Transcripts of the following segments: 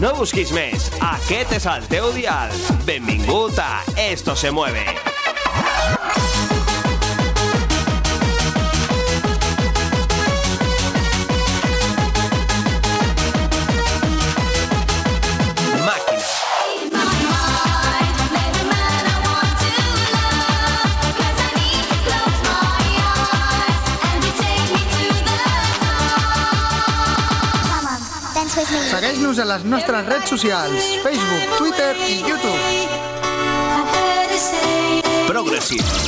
No busquis més. Aquest és el teu dial. Benvingut a Esto se mueve. Segueix-nos a les nostres redes socials, Facebook, Twitter i YouTube. Progressive.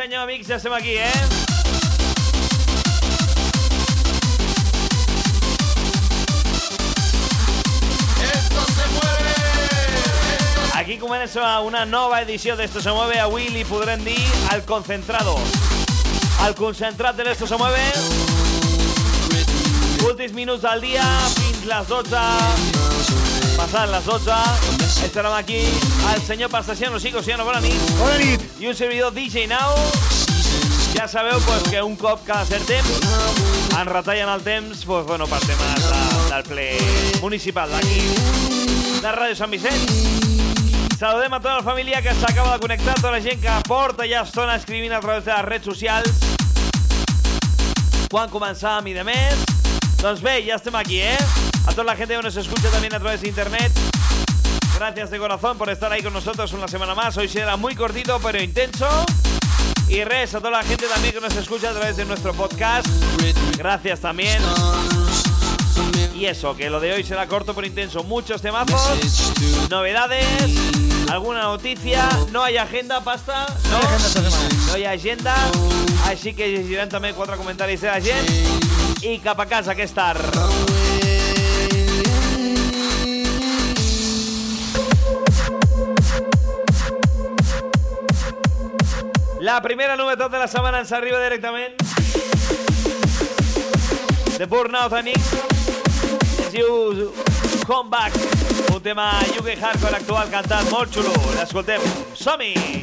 Senyor, amics, ja estem aquí, eh? Aquí comença una nova edició d'Esto se mueve. Avui li podrem dir al concentrado. El concentrat de l'Esto se mueve. Últims minuts del dia, fins les 12. Passant les 12. Estarem aquí el senyor Pastasiano Sico, Siano, bona nit. Bona nit. I un servidor DJ Now. Ja sabeu pues, que un cop cada cert temps ens retallen el temps pues, bueno, per temes de, del ple municipal d'aquí, de Ràdio Sant Vicent. Saludem a tota la família que s'acaba de connectar, tota la gent que porta ja estona escrivint a través de les redes socials. Quan començàvem i de més. Doncs bé, ja estem aquí, ¿eh? A toda la gente que nos escucha también a través de internet. Gracias de corazón por estar ahí con nosotros una semana más. Hoy será muy cortito pero intenso. Y res, a toda la gente también que nos escucha a través de nuestro podcast. Gracias también. Y eso, que lo de hoy será corto pero intenso. Muchos temazos, novedades, alguna noticia. No hay agenda, pasta. No, no hay agenda. Així que llegiran també quatre comentaris de la gent. I cap a casa, que és tard. La primera novetat de la setmana ens arriba directament de Burnout Anix. Es Comeback, un tema UK Hardcore actual cantat molt xulo. L'escoltem. Som-hi!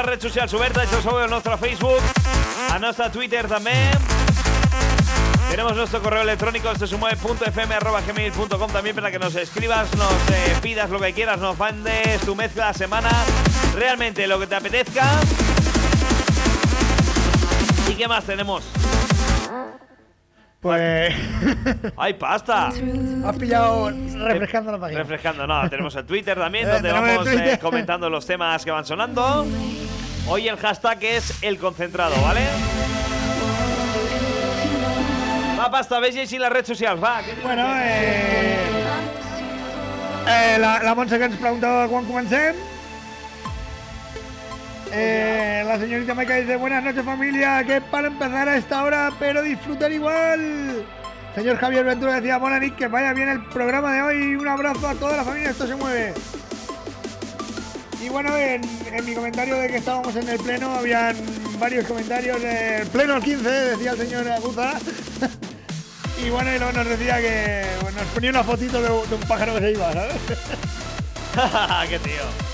Les redes socials obertes, això sabeu al nostre Facebook, a nuestra Twitter también. Tenemos nuestro correo electrónico sesumueve.fm.gmail.com también para que nos escribas, nos eh, pidas lo que quieras, nos mandes tu mezcla de semana, realmente lo que te apetezca. ¿Y qué más tenemos? Pues ¡Ay, pasta! has pillado refrescando la página. Refrescando, no, tenemos el Twitter también, Eh, donde vamos eh, comentando los temas que van sonando. Hoy el hashtag es el concentrado, ¿vale? Va, pasta, ves y la red social, va. ¿qué tienes Bueno, eh, eh, la, la Montse que ens preguntava quan comencem. Eh, la señorita Maika dice, buenas noches familia, que para empezar a esta hora, pero disfrutar igual. Señor Javier Ventura decía, Nick, que vaya bien el programa de hoy, un abrazo a toda la familia, esto se mueve. Y bueno, en, mi comentario de que estábamos en el pleno, habían varios comentarios del pleno al 15, decía el señor Aguza. y bueno, y luego nos decía que nos ponía una fotito de, de un pájaro que se iba, ¿sabes? ¡Qué tío!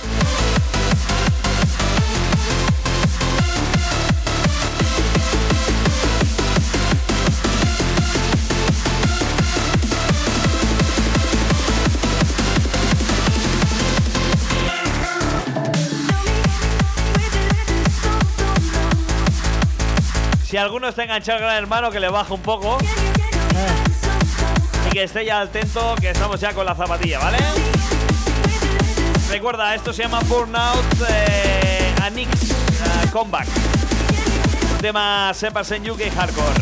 Si alguno está enganchado al gran hermano, que le baje un poco y que esté ya atento, que estamos ya con la zapatilla, ¿vale? Recuerda, esto se llama Burnout eh, Anix eh, Comeback. Un tema Sepas en UK Hardcore.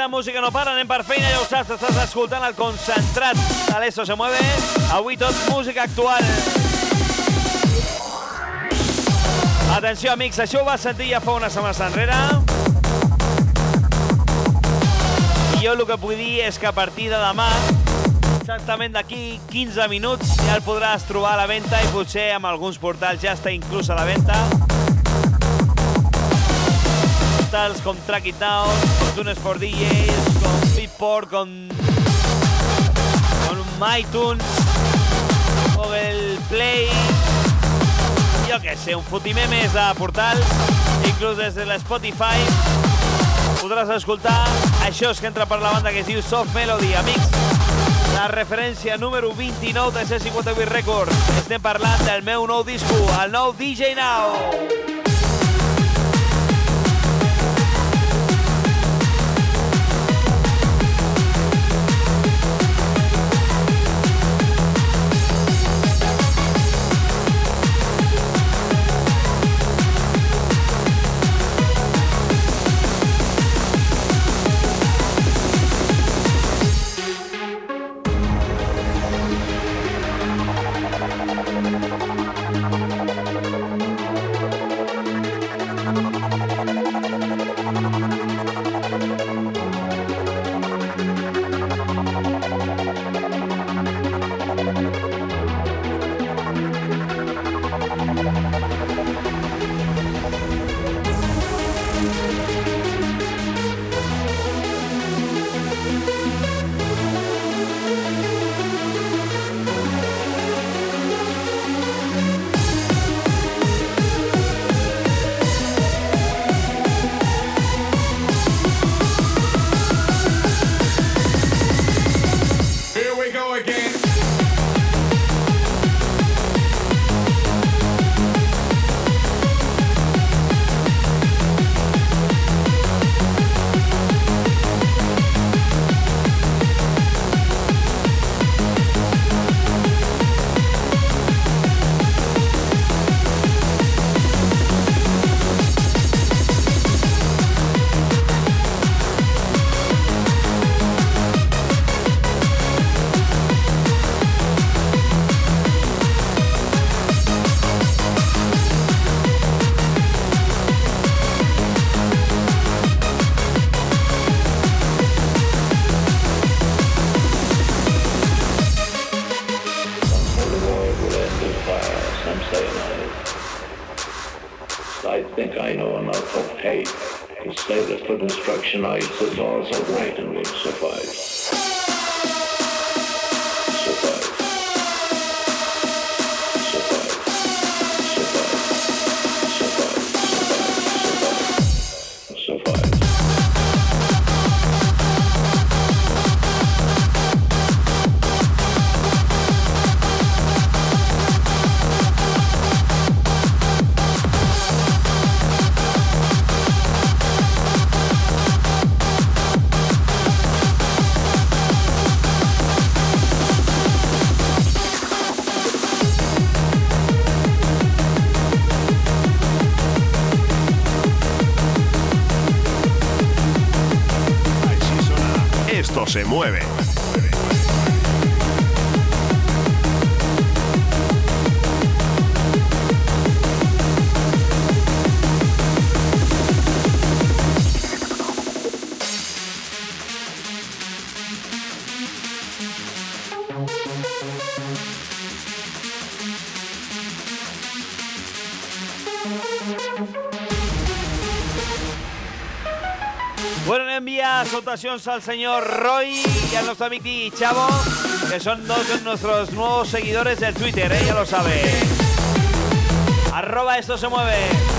La música no para, anem per feina, ja ho saps, estàs escoltant el concentrat de l'Esto se mueve. Avui tot música actual. Atenció, amics, això ho vas sentir ja fa unes setmanes enrere. I jo el que puc dir és que a partir de demà, exactament d'aquí 15 minuts, ja el podràs trobar a la venda i potser amb alguns portals ja està inclús a la venda portals com Track It Down, con Tunes for DJs, con Beatport, con, con MyTunes, Google Play, jo què sé, un fotimer més de portals, inclús des de l'Spotify, podràs escoltar això que entra per la banda que es diu Soft Melody, amics. La referència número 29 de C58 Records. Estem parlant del meu nou disco, el nou DJ Now. Al señor Roy y a nuestro amigo Chavo, que son dos de nuestros nuevos seguidores del Twitter, ¿eh? ya lo sabe. Arroba esto se mueve.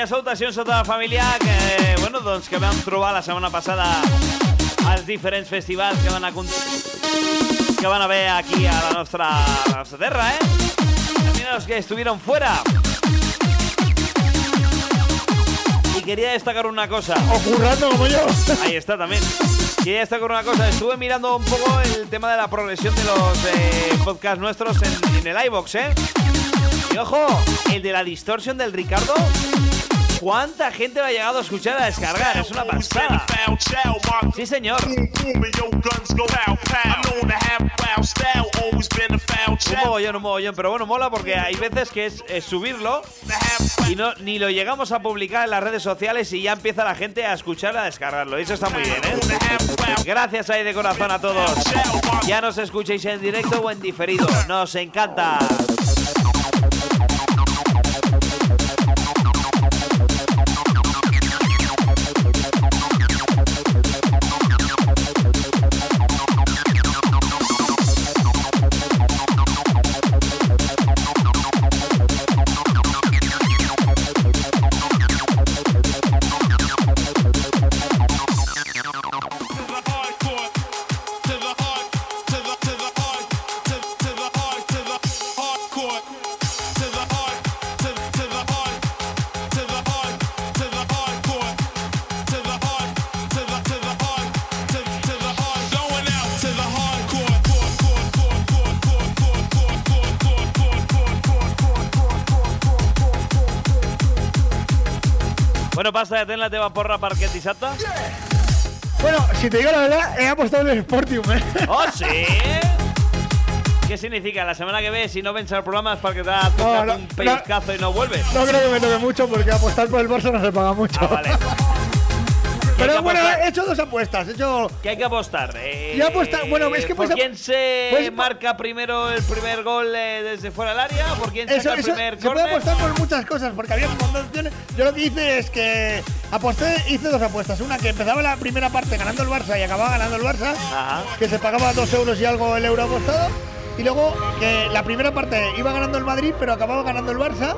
Bueno, doncs enviar salutacions a tota la família que, bueno, doncs que vam trobar la setmana passada als diferents festivals que van, acon- que van haver aquí a la nostra, a la nostra terra, ¿eh? También a los que estuvieron fuera. Y quería destacar una cosa. O currando como yo. Ahí está también. Quería destacar una cosa. Estuve mirando un poco el tema de la progresión de los eh, podcasts nuestros en, en el iBox, ¿eh? Y ojo, el de la distorsión del Ricardo. ¿Cuánta gente lo ha llegado a escuchar a descargar? Es una pasada. Sí, señor. Un mogollón, un mogollón. Pero bueno, mola porque hay veces que es, es subirlo y no ni lo llegamos a publicar en las redes sociales y ya empieza la gente a escuchar, a descargarlo. Y eso está muy bien, ¿eh? Gracias ahí de corazón a todos. Ya nos escuchéis en directo o en diferido. Nos encanta. Pasa de tener la teva porra per aquest dissabte? Bueno, si te digo la verdad, he apostado en el Sportium, ¿eh? ¡Oh, sí! ¿Qué significa? La semana que ve, si no vens al programa es porque te No, no, un pellizcazo y no vuelves. No creo que me toque mucho porque apostar por el Barça no se paga mucho. Ah, vale. Pero bueno, apostar. he hecho dos apuestas. He hecho. ¿Qué hay que apostar? Eh, Ya aposta- bueno, es que ¿Por quién se pues- marca primero el primer gol eh, desde fuera del área? ¿Por quién Eso, saca el primer se puede apostar por muchas cosas, porque había un montón de opciones. Yo lo que hice es que aposté, hice dos apuestas. Una que empezaba la primera parte ganando el Barça y acababa ganando el Barça, Ajá. que se pagaba dos euros y algo el euro apostado. Y luego que la primera parte iba ganando el Madrid, pero acababa ganando el Barça.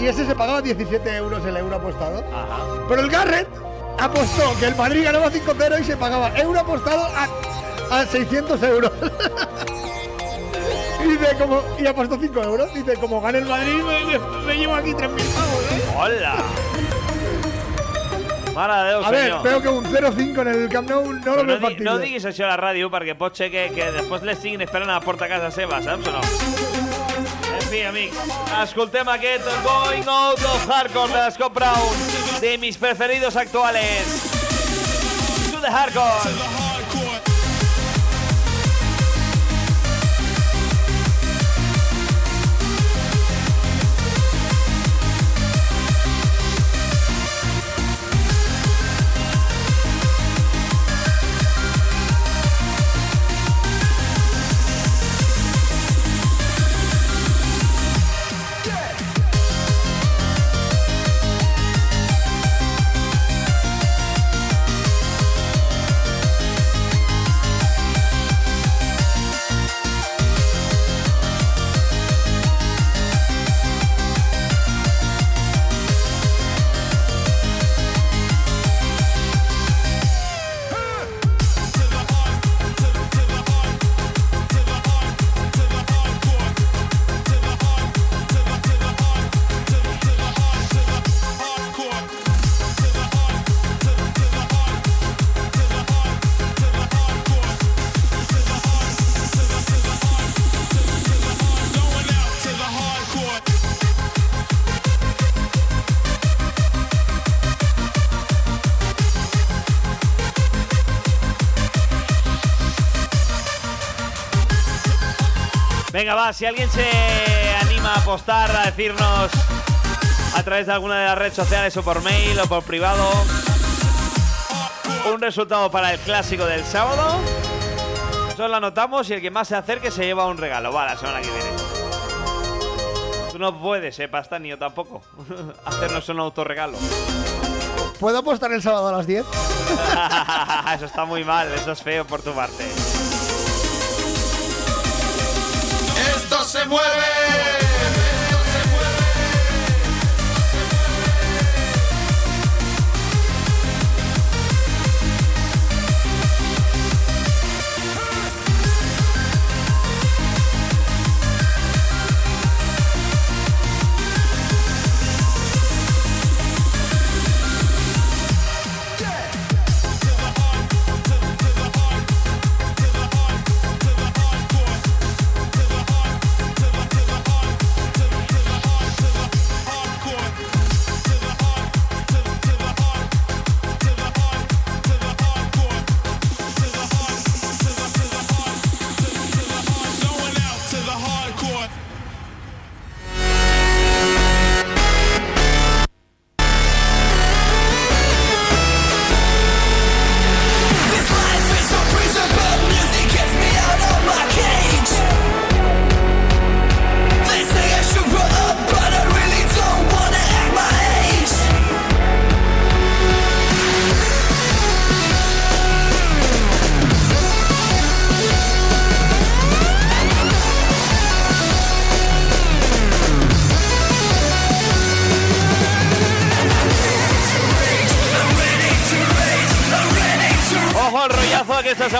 Y ese se pagaba 17 euros el euro apostado. Ajá. Pero el Garrett apostó que el Madrid ganaba 5-0 y se pagaba euro apostado a, a 600 euros. y dice, como, y apostó 5 euros. Dice, como gane el Madrid, me, me- me llevo aquí 3.000 pavos, ¿eh? Hola. Mare de Déu, A ver, senyor. veo que un 0-5 en el Camp Nou no Però lo no, di, factible. no diguis això a la ràdio perquè pot ser que, que després l'estiguin esperant a la porta a casa seva, saps o no? En fi, amics, escoltem aquest Going Out of Hardcore de Scott Brown, de mis preferidos actuales. To the Hardcore. Venga, va, si alguien se anima a apostar, a decirnos a través de alguna de las redes sociales o por mail o por privado un resultado para el clásico del sábado, nosotros lo anotamos y el que más se acerque se lleva un regalo, va, la semana que viene. Tú no puedes, eh, pasta, ni yo tampoco, hacernos un autorregalo. ¿Puedo apostar el sábado a las 10? eso está muy mal, eso es feo por tu parte. Mueve.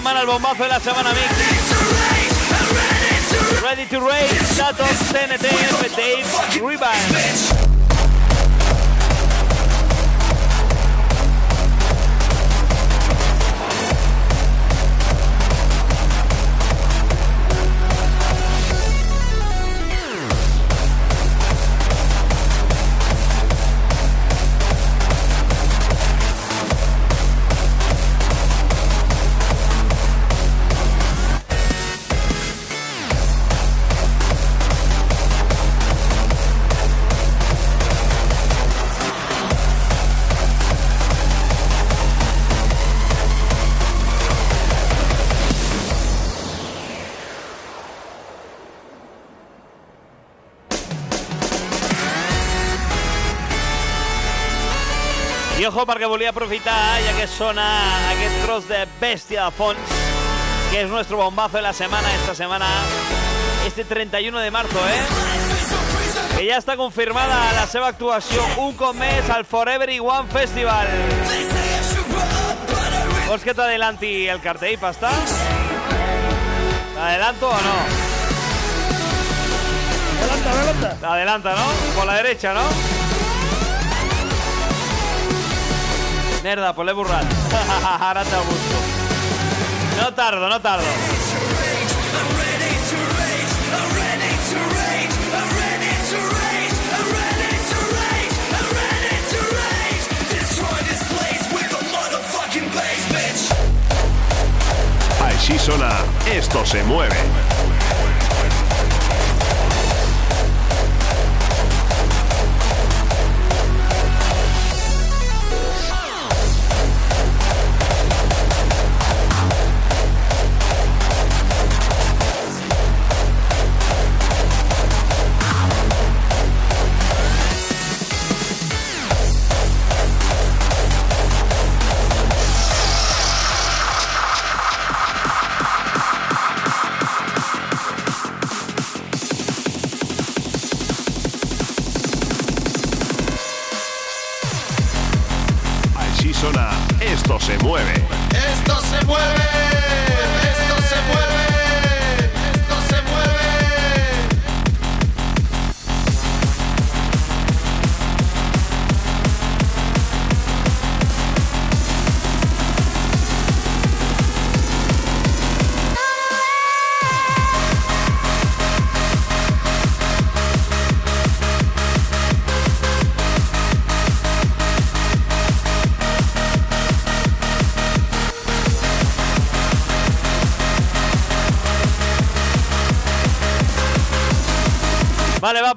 Semana el bombazo de la semana mix. Ready to rage, Datos, TNT, Dave, Rebound. I ojo perquè volia aprofitar, ja que sona aquest tros de bèstia de fons, que és nuestro bombazo de la semana, esta semana, este 31 de marzo, eh? Que ja està confirmada la seva actuació un cop més al Forever y One Festival. Vols que t'adelanti el cartell, pasta? ¿Adelanto o no? Adelanta, adelanta. Adelanta, ¿no? Por la derecha, ¿no? Merda, pues l'he borrat. Ara te'l busco. No tardo, no tardo. Així sona Esto se mueve.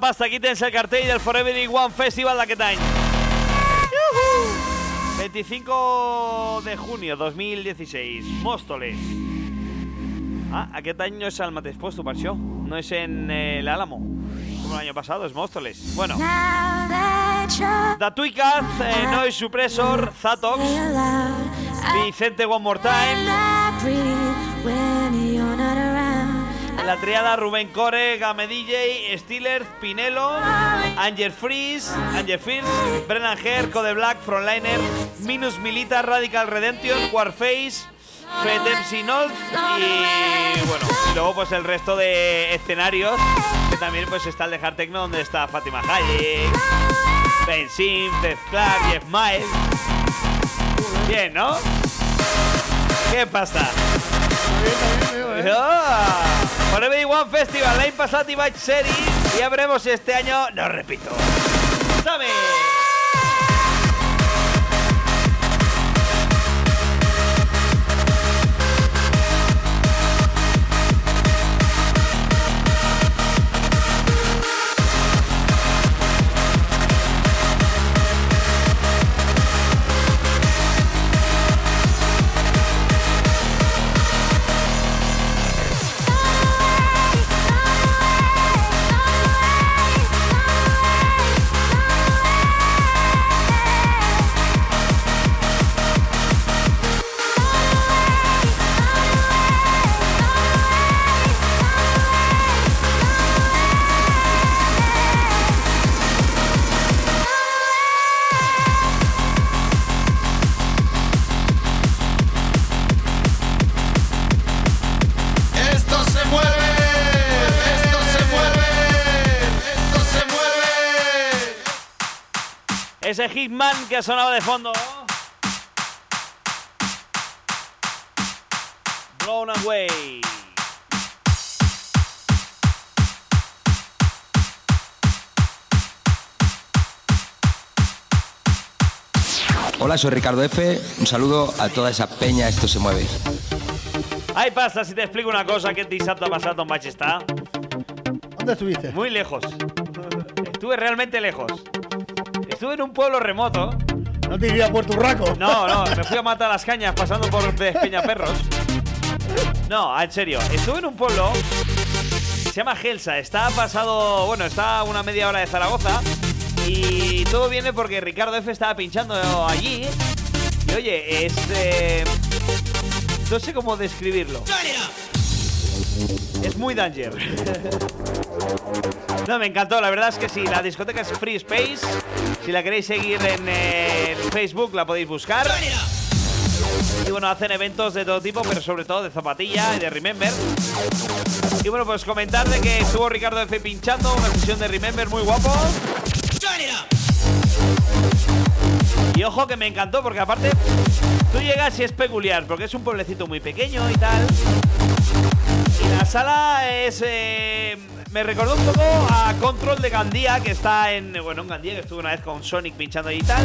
Pasta, aquí tens el cartell del Forever One Festival d'aquest any. 25 de junio 2016, Móstoles. Ah, aquest any no és al mateix puesto, per això. No és en eh, l'Álamo. Como el año pasado, es Móstoles. Bueno, Datuicaz, eh, Noise Suppressor, Zatox, Vicente One More Time, La triada Rubén Core, Game DJ, Steelers, Pinelo, Angel Freeze, Angel First, Brennan Hair, Code Black, Frontliner, Minus Milita, Radical Redemption, Warface, Fedem Sinold y bueno, y luego pues el resto de escenarios que también pues está el de Hard Techno donde está Fátima Hayek, Ben Sim, Death Clark, Jeff Miles. Bien, ¿no? ¿Qué pasa? Ah, Forever One Festival, l'any passat hi vaig ser-hi i ja veremos si este año no repito. ¡Dame! Ese Hitman que ha sonado de fondo. Blown away. Hola, soy Ricardo F. Un saludo a toda esa peña, esto se mueve. Ay, pasta, si te explico una cosa, aquest dissabte passat on vaig estar. ¿Dónde estuviste? Muy lejos. Estuve realmente lejos. Estuve en un pueblo remoto. No te iría a Puerto Urraco. No, no, me fui a matar las cañas pasando por Despeñaperros. No, en serio. Estuve en un pueblo. Se llama Gelsa. Está pasado. Bueno, está a una media hora de Zaragoza. Y todo viene porque Ricardo F estaba pinchando allí. Y oye, es. eh, no sé cómo describirlo. Es muy danger. No, me encantó, la verdad es que sí, la discoteca es Free Space. Si la queréis seguir en eh, Facebook, la podéis buscar. Y bueno, hacen eventos de todo tipo, pero sobre todo de zapatilla y de Remember. Y bueno, pues comentar de que estuvo Ricardo F pinchando una sesión de Remember muy guapo. Y ojo que me encantó porque aparte tú llegas y es peculiar porque es un pueblecito muy pequeño y tal. Y la sala es... eh, me recordó un poco a Control de Gandía que está en... Bueno, en Gandía que estuve una vez con Sonic pinchando y tal.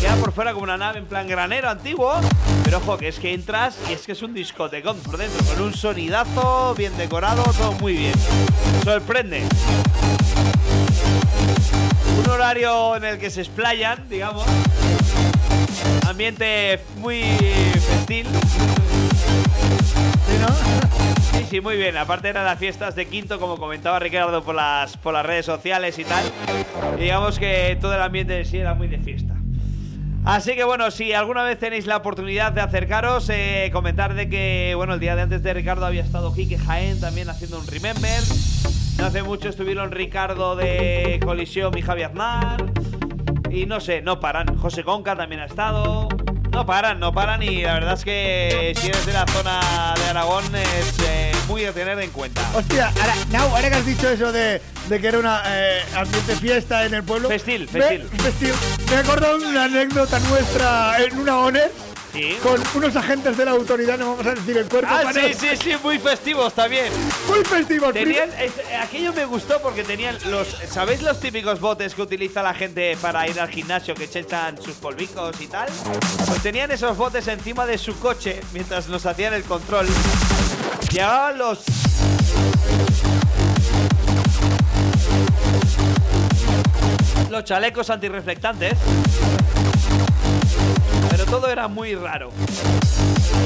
Queda por fuera como una nave en plan granero antiguo. Pero ojo que es que entras y es que es un discotecón por dentro. Con un sonidazo bien decorado, todo muy bien. Sorprende un horario en el que se explayan, digamos. Ambiente muy festil. Sí, sí, muy bien. Aparte eran las fiestas de Quinto, como comentaba Ricardo por las, por las redes sociales y tal. Y digamos que todo el ambiente de sí era muy de fiesta. Así que bueno, si alguna vez tenéis la oportunidad de acercaros, eh, comentar de que, bueno, el día de antes de Ricardo había estado Quique Jaén también haciendo un Remember. No hace mucho estuvieron Ricardo de Colisión y Javier Aznar. Y no sé, no paran. José Conca también ha estado. No paran, no paran y la verdad es que si eres de la zona de Aragón es eh, muy a tener en cuenta. Hostia, ahora, Nau, ahora que has dicho eso de, de que era una eh, ambiente fiesta en el pueblo. Festil, me- festil. festil. Me he acordado de una anécdota nuestra en una ONER Sí. con unos agentes de la autoridad, no vamos a decir el cuerpo. Ah, sí, sí, sí, muy festivos también. Muy festivos. Tenían, es- aquello me gustó porque tenían los. ¿Sabéis los típicos botes que utiliza la gente para ir al gimnasio que se echan sus polvicos y tal? Pues tenían esos botes encima de su coche mientras nos hacían el control. Llevaban los. Los chalecos antirreflectantes. Pero todo era muy raro.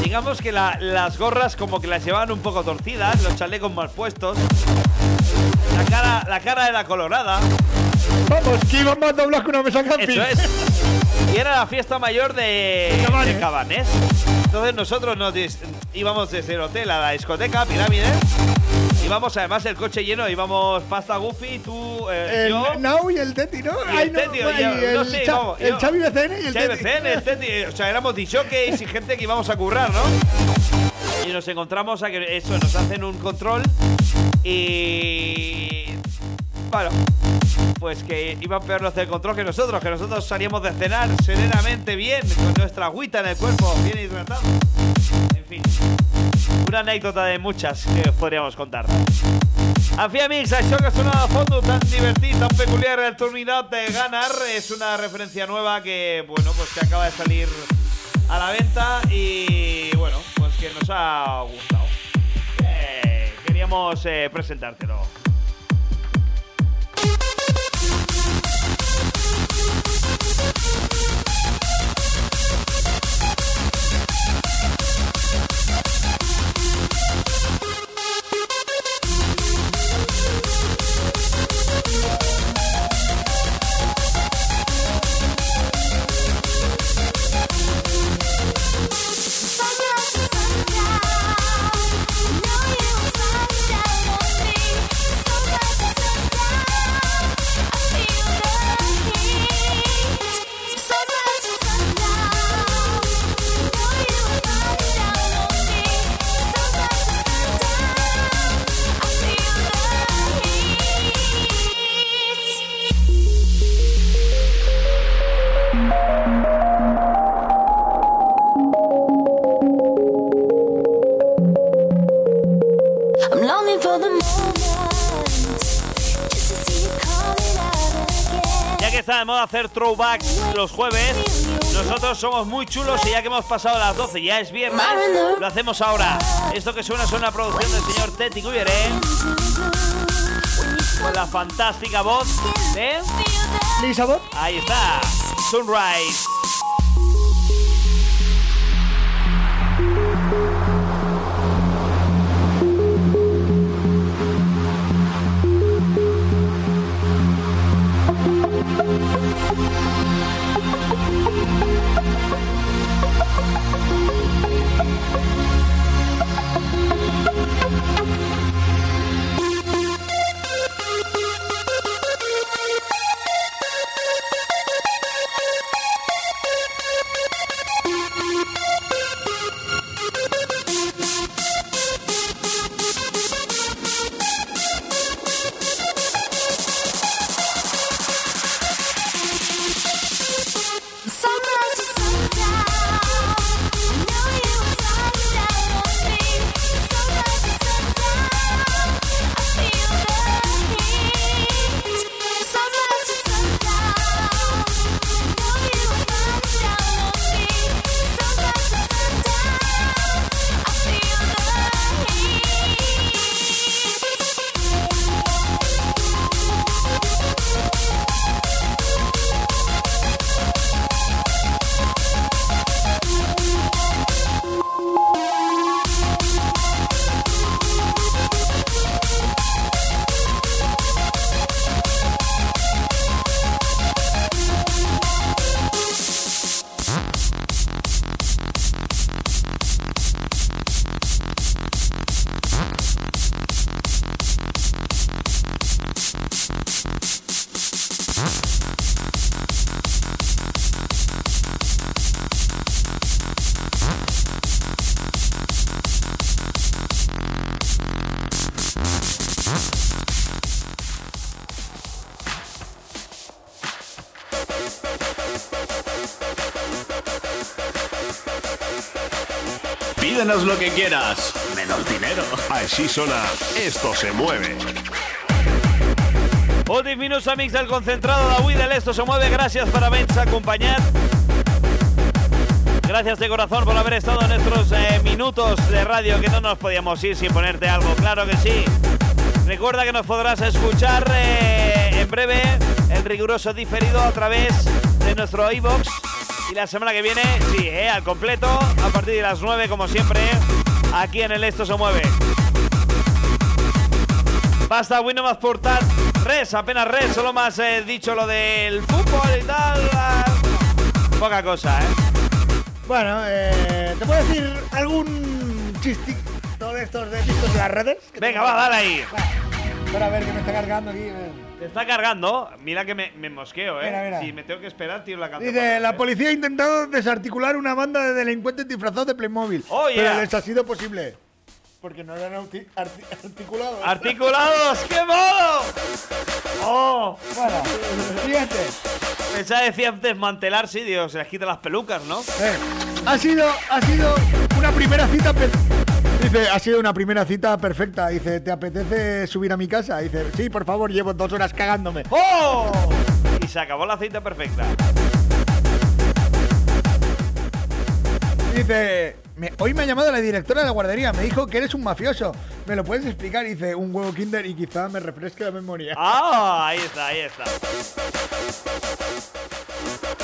Digamos que la- las gorras como que las llevaban un poco torcidas, los chalecos mal puestos. La cara, la cara era colorada. Vamos, que iban más doblados que una mesa camping. Eso es. Y era la fiesta mayor de, Cabanes. de. Entonces nosotros nos dis- íbamos desde el hotel a la discoteca, Pirámide. Íbamos además el coche lleno, íbamos Pasta Goofy, tú, eh, El yo. Nau y el Teti, ¿no? Y el Teti, yo- el, no sé, Cha- vamos, el yo- Xavi BCN y el Xavi Teti. BCN, el Teti, o sea, éramos disjockeys y gente que íbamos a currar, ¿no? Y nos encontramos a que eso, nos hacen un control y. Bueno, pues que iban peor los del control que nosotros, que nosotros salíamos de cenar serenamente bien, con nuestra agüita en el cuerpo, bien hidratado. En fin, una anécdota de muchas que os podríamos contar. Amics, això que sona de fondo tan divertit, tan peculiar, el Turninat de Ganar, es una referencia nueva que, bueno, pues que acaba de salir a la venta y, bueno, pues que nos ha gustado. Eh, queríamos eh, presentártelo. Hacer throwbacks los jueves, nosotros somos muy chulos y ya que hemos pasado las 12, ya es viernes, lo hacemos ahora. Esto que suena es una producción del señor Teti Cuyeré, con la fantástica voz de... Lisa. Ahí está, Sunrise. Pídenos lo que quieras, menos dinero. Així sona Esto se mueve. Últims minuts, amics del concentrado d'avui de l'Esto se mueve. Gracias por habernos acompañado. Gracias de corazón por haber estado en estos eh, minutos de radio que no nos podíamos ir sin ponerte algo, claro que sí. Recuerda que nos podrás escuchar eh, en breve el riguroso diferido a través de nuestro iBox y la semana que viene, sí, eh, al completo, a partir de las 9 como siempre, aquí en el Esto se mueve. Basta, no m'has portat res, apenas res, solo m'has eh, dicho lo del fútbol y tal. ah, Poca cosa, ¿eh? Bueno, eh, ¿te puedo decir algún chistito de estos de vistos de las redes? Venga, va, dale ahí. Espera a ver que me está cargando aquí. Te está cargando. Mira que me, me mosqueo, ¿eh? Mira, mira. Si me tengo que esperar, tío, la canción. Dice, la policía ha intentado desarticular una banda de delincuentes disfrazados de Playmobil. Oh, Pero les ha sido posible. Porque no eran arti- arti- articulados. ¡Articulados! ¡Qué modo! ¡Oh! Bueno, siguiente. Pensaba decía desmantelar, sí, Dios, se les quita las pelucas, ¿no? Eh, ha sido, ha sido una primera cita. Dice, ha sido una primera cita perfecta. Dice, ¿te apetece subir a mi casa? Dice, sí, por favor, llevo dos horas cagándome. ¡Oh! Y se acabó la cita perfecta. Dice, "Me- hoy me ha llamado la directora de la guardería. Me dijo que eres un mafioso. ¿Me lo puedes explicar? Dice, un huevo kinder y quizá me refresque la memoria. ¡Ah! Ahí está, ahí está.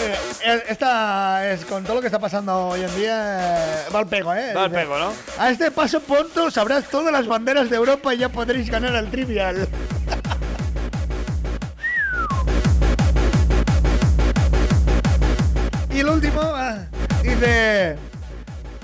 Eh, eh, esta es con todo lo que está pasando hoy en día. eh, va al pego, ¿eh? Va al pego, ¿no? A este paso pronto sabrás todas las banderas de Europa y ya podréis ganar al trivial. y el último, ah, dice.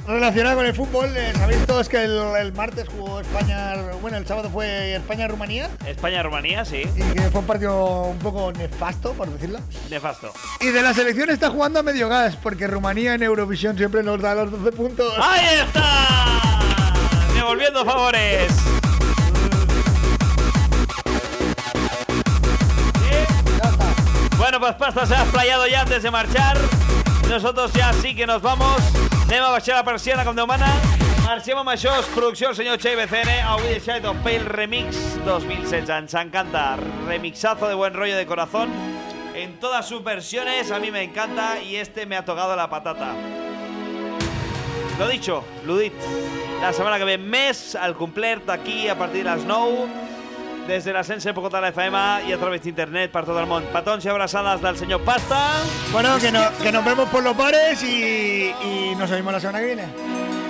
Relacionado con el fútbol, eh, sabéis todos que el, el martes jugó España, bueno, el sábado fue España-Rumanía España-Rumanía, sí. y que fue un partido un poco nefasto, por decirlo. Nefasto. Y de la selección está jugando a medio gas, porque Rumanía en Eurovisión siempre nos da los 12 puntos. ¡Ahí está! Devolviendo favores. Bueno, pues Pasta se ha explayado ya antes de marxar. Nosotros ja sí que nos vamos. Anem a baixar la persiana com Déu mana. Marxem amb això, és producció el senyor Che BCN. Avui de Pale Remix 2016. Ens encanta. Remixazo de buen rollo de corazón. En todas sus versiones, a mí me encanta y este me ha tocado la patata. Lo dicho, Ludit, la setmana que ve més, al complet aquí a partir de les 9, des de la Sense Pocota de la FM i a través d'internet per tot el món. Petons i abraçades del senyor Pasta. Bueno, que, no- que nos vemos por los bares y, y nos vemos la semana que viene.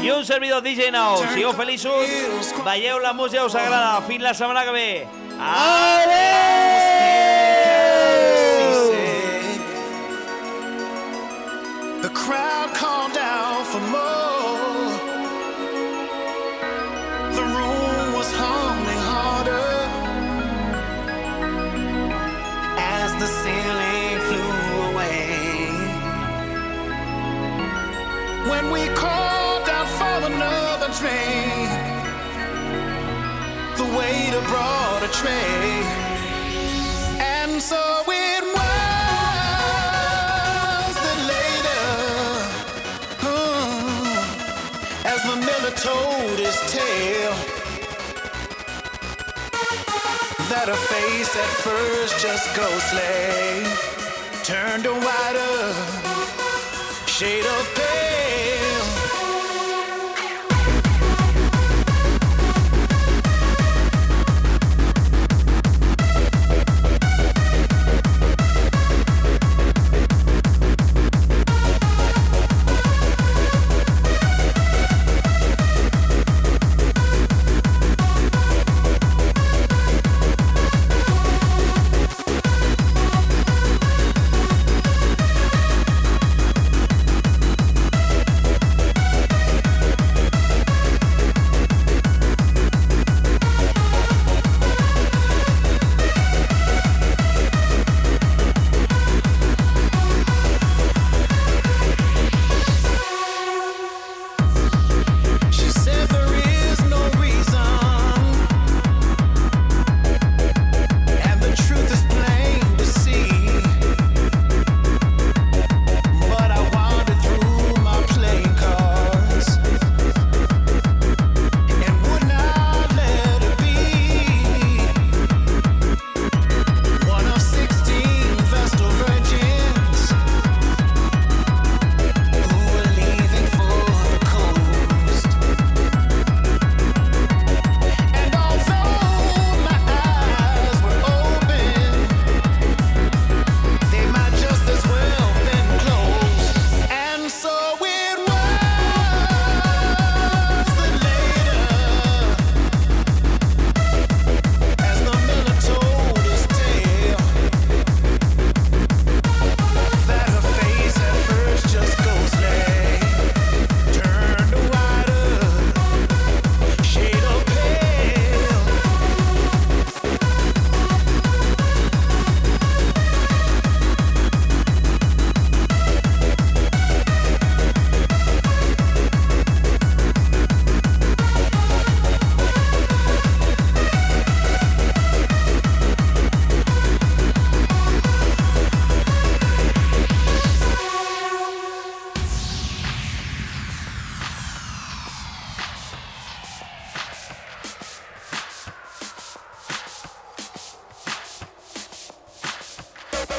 I un servidor DJ Now. Sigueu feliços, veieu la música us agrada. Fins la setmana que ve. The crowd called down waiter brought a tray, and so it was that later, uh, as the miller told his tale, that her face at first just ghostly turned a whiter shade of pale.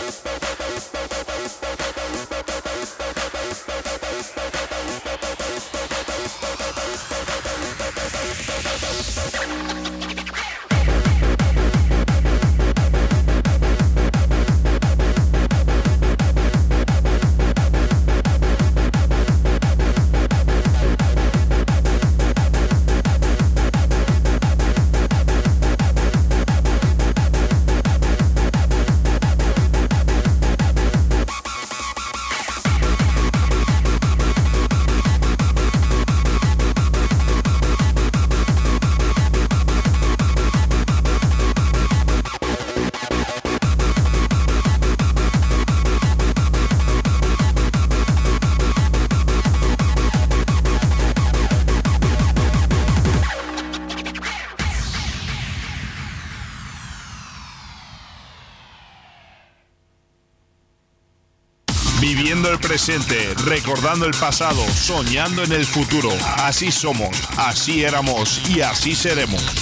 「いっぽいぽいぽいぽいぽいぽい」presente, recordando el pasado, soñando en el futuro. Así somos, así éramos y así seremos.